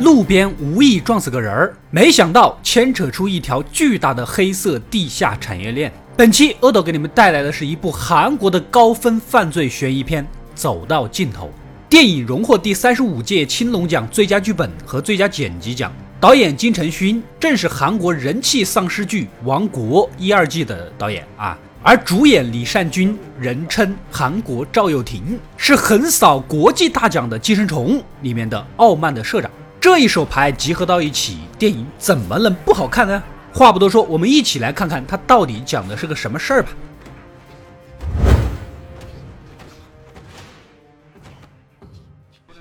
路边无意撞死个人儿，没想到牵扯出一条巨大的黑色地下产业链。本期阿斗给你们带来的是一部韩国的高分犯罪悬疑片《走到尽头》。电影荣获第三十五届青龙奖最佳剧本和最佳剪辑奖。导演金成勋正是韩国人气丧尸剧《王国》一二季的导演啊，而主演李善均人称韩国赵又廷，是横扫国际大奖的《寄生虫》里面的傲慢的社长。这一手牌集合到一起，电影怎么能不好看呢？话不多说，我们一起来看看它到底讲的是个什么事儿吧。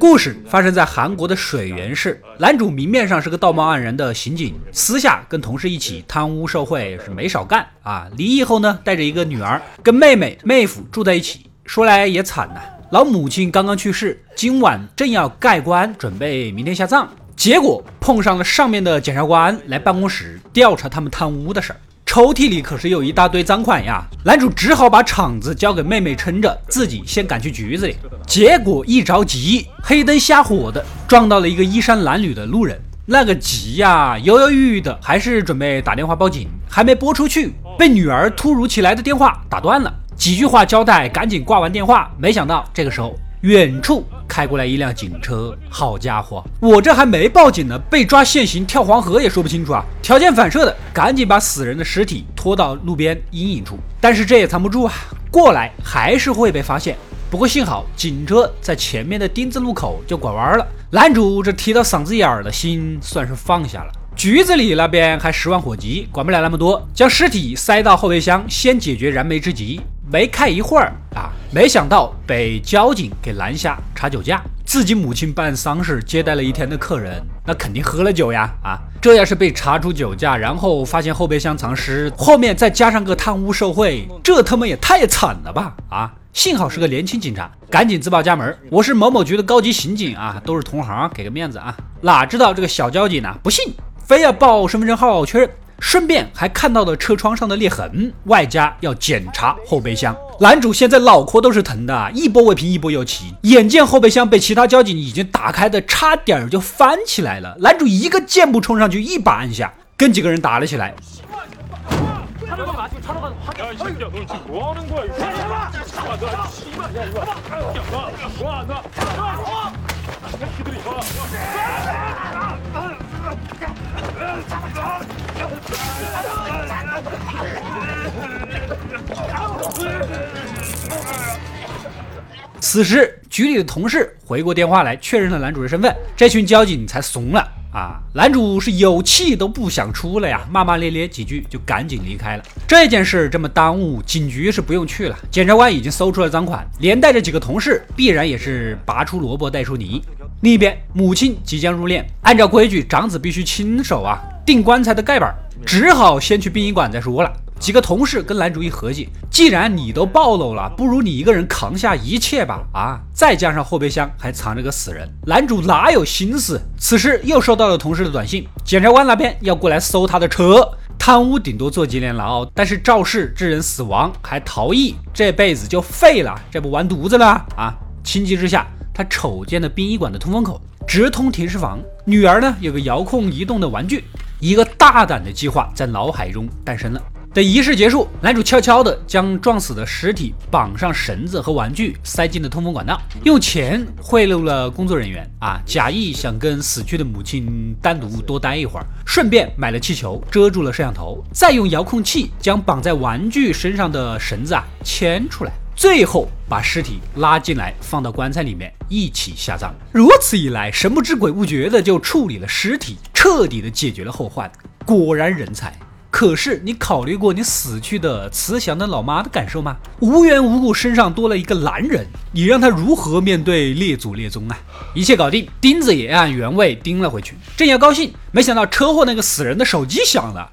故事发生在韩国的水源市，男主明面上是个道貌岸然的刑警，私下跟同事一起贪污受贿是没少干啊。离异后呢，带着一个女儿，跟妹妹妹夫住在一起。说来也惨呐。老母亲刚刚去世，今晚正要盖棺，准备明天下葬，结果碰上了上面的检察官来办公室调查他们贪污的事儿。抽屉里可是有一大堆赃款呀，男主只好把场子交给妹妹撑着，自己先赶去局子里。结果一着急，黑灯瞎火的撞到了一个衣衫褴褛的路人，那个急呀，犹犹豫豫的，还是准备打电话报警，还没拨出去，被女儿突如其来的电话打断了。几句话交代，赶紧挂完电话。没想到这个时候，远处开过来一辆警车。好家伙，我这还没报警呢，被抓现行跳黄河也说不清楚啊！条件反射的，赶紧把死人的尸体拖到路边阴影处。但是这也藏不住啊，过来还是会被发现。不过幸好警车在前面的丁字路口就拐弯了，男主这提到嗓子眼儿的心算是放下了。局子里那边还十万火急，管不了那么多，将尸体塞到后备箱，先解决燃眉之急。没开一会儿啊，没想到被交警给拦下查酒驾。自己母亲办丧事接待了一天的客人，那肯定喝了酒呀啊！这要是被查出酒驾，然后发现后备箱藏尸，后面再加上个贪污受贿，这他妈也太惨了吧啊！幸好是个年轻警察，赶紧自报家门，我是某某局的高级刑警啊，都是同行，给个面子啊！哪知道这个小交警呢，不信，非要报身份证号确认。顺便还看到了车窗上的裂痕，外加要检查后备箱。男主现在脑壳都是疼的，一波未平一波又起。眼见后备箱被其他交警已经打开的差点就翻起来了，男主一个箭步冲上去，一把按下，跟几个人打了起来。此时，局里的同事回过电话来，确认了男主人身份，这群交警才怂了。啊！男主是有气都不想出了呀，骂骂咧咧几句就赶紧离开了。这件事这么耽误，警局是不用去了，检察官已经搜出了赃款，连带着几个同事必然也是拔出萝卜带出泥。另一边，母亲即将入殓，按照规矩，长子必须亲手啊钉棺材的盖板，只好先去殡仪馆再说了。几个同事跟男主一合计，既然你都暴露了，不如你一个人扛下一切吧！啊，再加上后备箱还藏着个死人，男主哪有心思？此时又收到了同事的短信，检察官那边要过来搜他的车，贪污顶多坐几年牢，但是肇事致人死亡还逃逸，这辈子就废了，这不完犊子了啊！情急之下，他瞅见了殡仪馆的通风口，直通停尸房。女儿呢，有个遥控移动的玩具，一个大胆的计划在脑海中诞生了。等仪式结束，男主悄悄地将撞死的尸体绑上绳子和玩具，塞进了通风管道，用钱贿赂了工作人员啊，假意想跟死去的母亲单独多待一会儿，顺便买了气球遮住了摄像头，再用遥控器将绑在玩具身上的绳子啊牵出来，最后把尸体拉进来放到棺材里面一起下葬。如此一来，神不知鬼不觉的就处理了尸体，彻底的解决了后患。果然人才。可是你考虑过你死去的慈祥的老妈的感受吗？无缘无故身上多了一个男人，你让他如何面对列祖列宗啊？一切搞定，钉子也按原位钉了回去。正要高兴，没想到车祸那个死人的手机响了。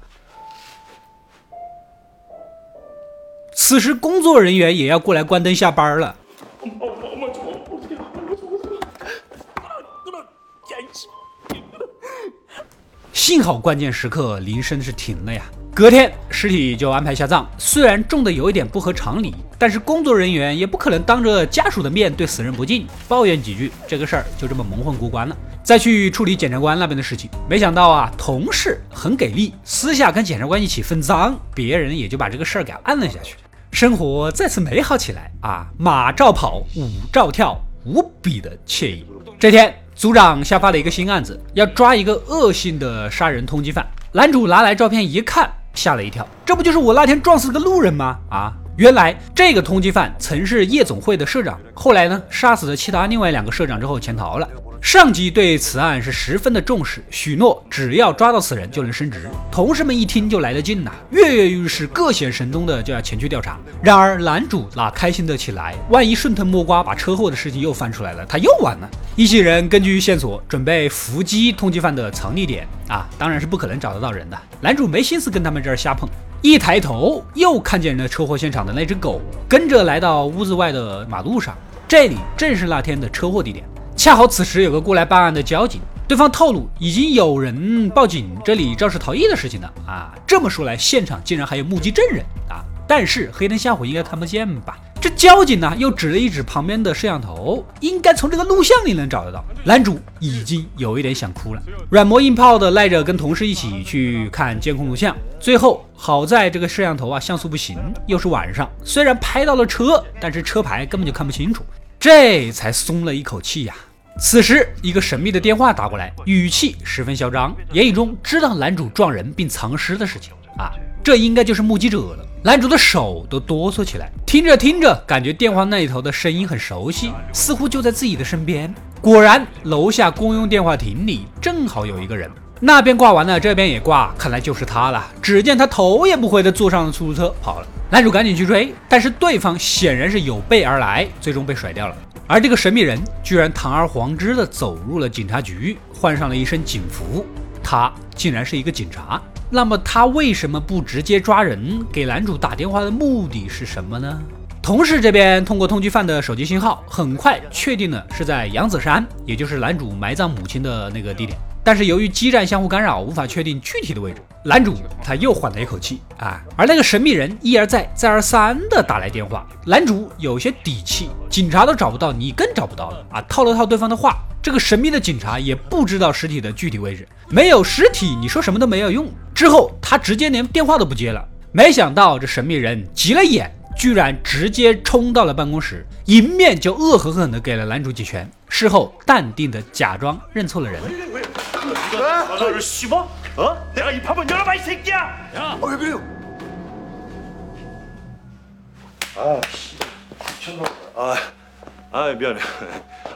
此时工作人员也要过来关灯下班了。幸好关键时刻铃声是停了呀。隔天尸体就安排下葬，虽然重的有一点不合常理，但是工作人员也不可能当着家属的面对死人不敬，抱怨几句，这个事儿就这么蒙混过关了。再去处理检察官那边的事情，没想到啊，同事很给力，私下跟检察官一起分赃，别人也就把这个事儿给按了下去，生活再次美好起来啊！马照跑，舞照跳，无比的惬意。这天，组长下发了一个新案子，要抓一个恶性的杀人通缉犯。男主拿来照片一看。吓了一跳，这不就是我那天撞死个路人吗？啊，原来这个通缉犯曾是夜总会的社长，后来呢，杀死了其他另外两个社长之后潜逃了。上级对此案是十分的重视，许诺只要抓到此人就能升职。同事们一听就来了劲呐，跃跃欲试，各显神通的就要前去调查。然而男主哪开心得起来？万一顺藤摸瓜，把车祸的事情又翻出来了，他又完了。一行人根据线索准备伏击通缉犯的藏匿点啊，当然是不可能找得到人的。男主没心思跟他们这儿瞎碰，一抬头又看见了车祸现场的那只狗，跟着来到屋子外的马路上，这里正是那天的车祸地点。恰好此时有个过来办案的交警，对方透露已经有人报警，这里肇事逃逸的事情了啊。这么说来，现场竟然还有目击证人啊！但是黑灯瞎火应该看不见吧？这交警呢，又指了一指旁边的摄像头，应该从这个录像里能找得到。男主已经有一点想哭了，软磨硬泡的赖着跟同事一起去看监控录像。最后好在这个摄像头啊像素不行，又是晚上，虽然拍到了车，但是车牌根本就看不清楚，这才松了一口气呀。此时一个神秘的电话打过来，语气十分嚣张，言语中知道男主撞人并藏尸的事情啊，这应该就是目击者了。男主的手都哆嗦起来，听着听着，感觉电话那一头的声音很熟悉，似乎就在自己的身边。果然，楼下公用电话亭里正好有一个人，那边挂完了，这边也挂，看来就是他了。只见他头也不回的坐上了出租车跑了。男主赶紧去追，但是对方显然是有备而来，最终被甩掉了。而这个神秘人居然堂而皇之的走入了警察局，换上了一身警服，他竟然是一个警察。那么他为什么不直接抓人？给男主打电话的目的是什么呢？同事这边通过通缉犯的手机信号，很快确定了是在杨子山，也就是男主埋葬母亲的那个地点。但是由于基站相互干扰，无法确定具体的位置。男主他又缓了一口气啊，而那个神秘人一而再、再而三的打来电话，男主有些底气，警察都找不到，你更找不到了啊！套了套对方的话，这个神秘的警察也不知道尸体的具体位置，没有尸体，你说什么都没有用。之后他直接连电话都不接了。没想到这神秘人急了眼，居然直接冲到了办公室，迎面就恶狠狠地给了男主几拳，事后淡定的假装认错了人。어? 내가 입 한번 열어봐 이 새끼야! 야! 어, 왜 그래요? 아, 씨. 미쳤나 아, 아, 미안해.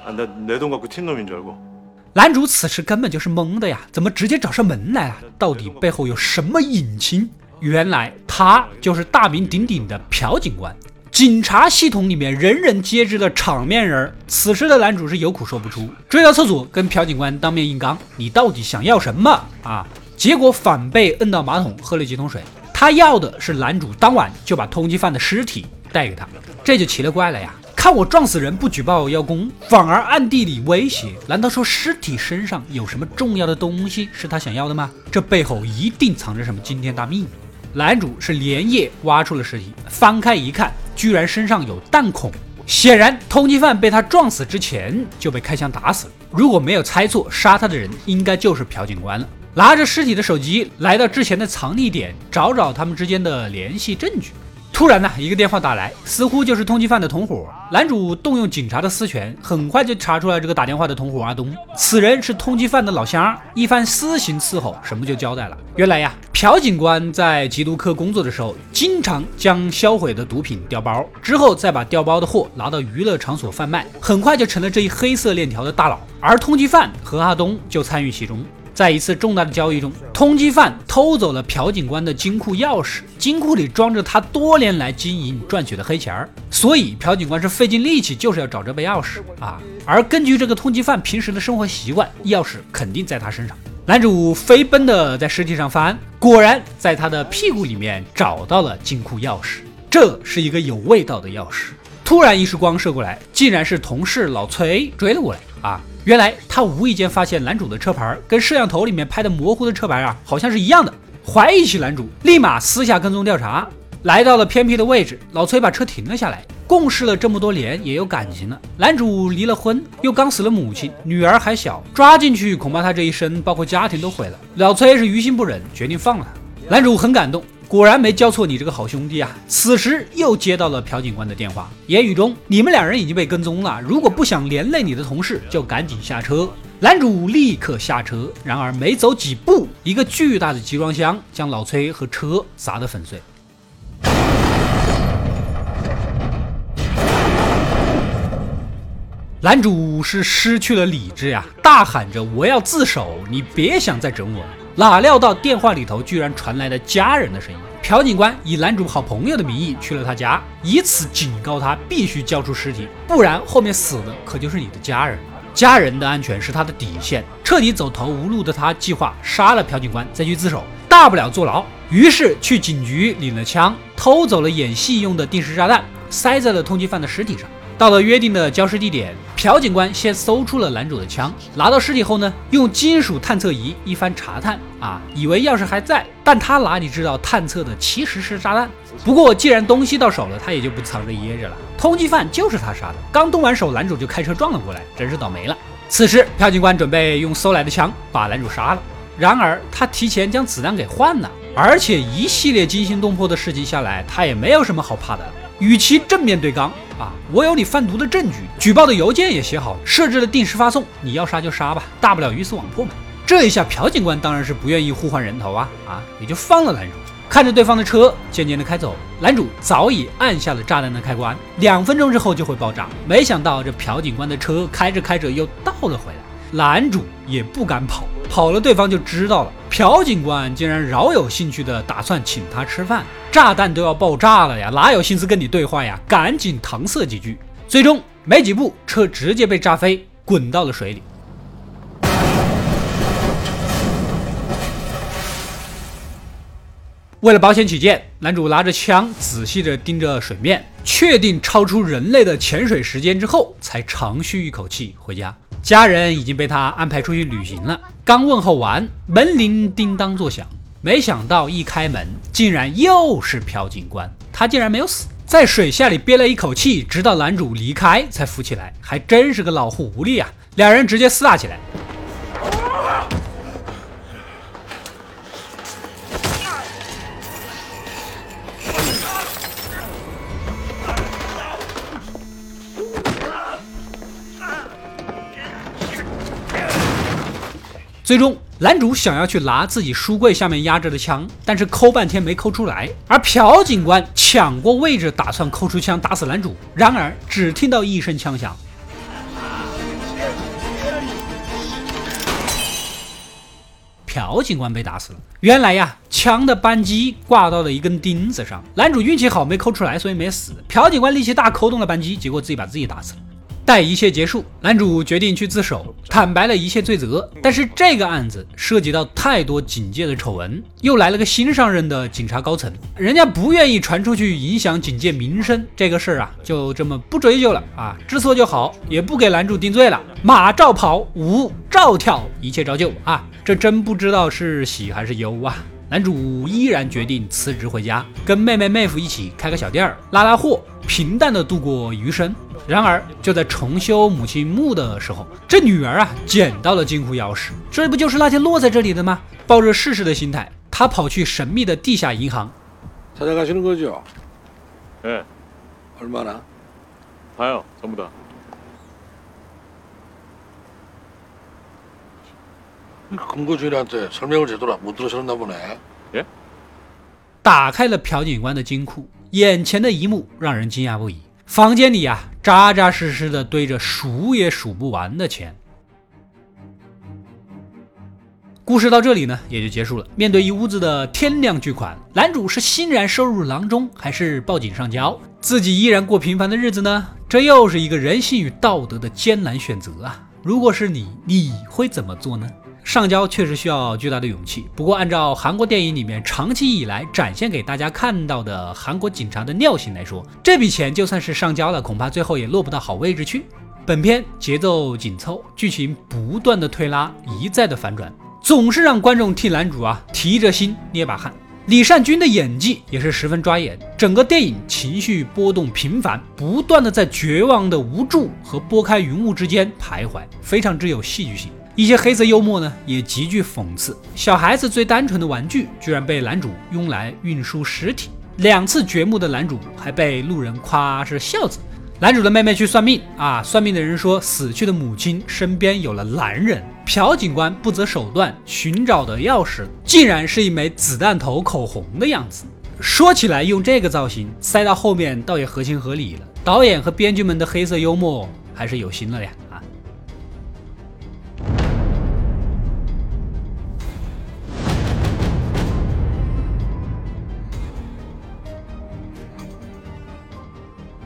아, 나내 돈 갖고 튄 놈인 줄 알고. 男主此时根本就是懵的呀，怎么直接找上门来了？到底背后有什么隐情？原来他就是大名鼎鼎的朴警官。 警察系统里面人人皆知的场面人，此时的男主是有苦说不出，追到厕所跟朴警官当面硬刚：“你到底想要什么啊？”结果反被摁到马桶喝了几桶水。他要的是男主当晚就把通缉犯的尸体带给他，这就奇了怪了呀！看我撞死人不举报邀功，反而暗地里威胁，难道说尸体身上有什么重要的东西是他想要的吗？这背后一定藏着什么惊天大秘密。男主是连夜挖出了尸体，翻开一看，居然身上有弹孔，显然通缉犯被他撞死之前就被开枪打死了。如果没有猜错，杀他的人应该就是朴警官了。拿着尸体的手机来到之前的藏匿点，找找他们之间的联系证据。突然呢，一个电话打来，似乎就是通缉犯的同伙。男主动用警察的私权，很快就查出来这个打电话的同伙阿东。此人是通缉犯的老乡，一番私刑伺候，什么就交代了。原来呀，朴警官在缉毒科工作的时候，经常将销毁的毒品调包，之后再把调包的货拿到娱乐场所贩卖，很快就成了这一黑色链条的大佬。而通缉犯和阿东就参与其中。在一次重大的交易中，通缉犯偷走了朴警官的金库钥匙，金库里装着他多年来经营赚取的黑钱儿，所以朴警官是费尽力气就是要找这把钥匙啊。而根据这个通缉犯平时的生活习惯，钥匙肯定在他身上。男主飞奔的在尸体上翻，果然在他的屁股里面找到了金库钥匙，这是一个有味道的钥匙。突然一束光射过来，竟然是同事老崔追了过来啊！原来他无意间发现男主的车牌跟摄像头里面拍的模糊的车牌啊，好像是一样的，怀疑起男主，立马私下跟踪调查。来到了偏僻的位置，老崔把车停了下来。共事了这么多年，也有感情了。男主离了婚，又刚死了母亲，女儿还小，抓进去恐怕他这一生，包括家庭都毁了。老崔是于心不忍，决定放了他。男主很感动，果然没交错你这个好兄弟啊！此时又接到了朴警官的电话，言语中你们两人已经被跟踪了，如果不想连累你的同事，就赶紧下车。男主立刻下车，然而没走几步，一个巨大的集装箱将老崔和车砸得粉碎。男主是失去了理智呀，大喊着我要自首，你别想再整我了。哪料到电话里头居然传来了家人的声音。朴警官以男主好朋友的名义去了他家，以此警告他必须交出尸体，不然后面死的可就是你的家人。家人的安全是他的底线。彻底走投无路的他计划杀了朴警官再去自首，大不了坐牢。于是去警局领了枪，偷走了演戏用的定时炸弹，塞在了通缉犯的尸体上。到了约定的交尸地点，朴警官先搜出了男主的枪，拿到尸体后呢，用金属探测仪一番查探，啊，以为钥匙还在，但他哪里知道探测的其实是炸弹。不过既然东西到手了，他也就不藏着掖着了。通缉犯就是他杀的，刚动完手，男主就开车撞了过来，真是倒霉了。此时朴警官准备用搜来的枪把男主杀了，然而他提前将子弹给换了，而且一系列惊心动魄的事情下来，他也没有什么好怕的，与其正面对刚。啊！我有你贩毒的证据，举报的邮件也写好了，设置了定时发送。你要杀就杀吧，大不了鱼死网破嘛。这一下，朴警官当然是不愿意互换人头啊啊，也就放了男主。看着对方的车渐渐的开走，男主早已按下了炸弹的开关，两分钟之后就会爆炸。没想到这朴警官的车开着开着又倒了回来，男主也不敢跑。跑了，对方就知道了。朴警官竟然饶有兴趣的打算请他吃饭，炸弹都要爆炸了呀，哪有心思跟你对话呀？赶紧搪塞几句。最终没几步，车直接被炸飞，滚到了水里。为了保险起见，男主拿着枪仔细的盯着水面，确定超出人类的潜水时间之后，才长吁一口气回家。家人已经被他安排出去旅行了。刚问候完，门铃叮当作响，没想到一开门，竟然又是朴警官。他竟然没有死，在水下里憋了一口气，直到男主离开才浮起来，还真是个老狐狸啊！两人直接撕打起来。最终，男主想要去拿自己书柜下面压着的枪，但是抠半天没抠出来。而朴警官抢过位置，打算抠出枪打死男主。然而，只听到一声枪响，朴警官被打死了。原来呀，枪的扳机挂到了一根钉子上。男主运气好，没抠出来，所以没死。朴警官力气大，抠动了扳机，结果自己把自己打死了。待一切结束，男主决定去自首，坦白了一切罪责。但是这个案子涉及到太多警界的丑闻，又来了个新上任的警察高层，人家不愿意传出去影响警界名声，这个事儿啊，就这么不追究了啊，知错就好，也不给男主定罪了，马照跑，舞照跳，一切照旧啊。这真不知道是喜还是忧啊。男主依然决定辞职回家，跟妹妹妹夫一起开个小店儿，拉拉货，平淡的度过余生。然而，就在重修母亲墓的时候，这女儿啊捡到了金库钥匙，这不就是那天落在这里的吗？抱着试试的心态，她跑去神秘的地下银行。찾아가시는거죠예얼마나다요전부다 금고주인한테설명을제대로못들으셨나보네 예？ 打开了朴警官的金库， 眼前的一幕让人惊讶不已。房间里啊，扎扎实实的堆着数也数不完的钱。故事到这里呢，也就结束了。面对一屋子的天量巨款，男主是欣然收入囊中，还是报警上交，自己依然过平凡的日子呢？这又是一个人性与道德的艰难选择啊！如果是你，你会怎么做呢？上交确实需要巨大的勇气，不过按照韩国电影里面长期以来展现给大家看到的韩国警察的尿性来说，这笔钱就算是上交了，恐怕最后也落不到好位置去。本片节奏紧凑，剧情不断的推拉，一再的反转，总是让观众替男主啊提着心捏把汗。李善均的演技也是十分抓眼，整个电影情绪波动频繁，不断的在绝望的无助和拨开云雾之间徘徊，非常之有戏剧性。一些黑色幽默呢，也极具讽刺。小孩子最单纯的玩具，居然被男主用来运输尸体。两次掘墓的男主还被路人夸是孝子。男主的妹妹去算命啊，算命的人说死去的母亲身边有了男人。朴警官不择手段寻找的钥匙，竟然是一枚子弹头口红的样子。说起来，用这个造型塞到后面，倒也合情合理了。导演和编剧们的黑色幽默还是有心了呀。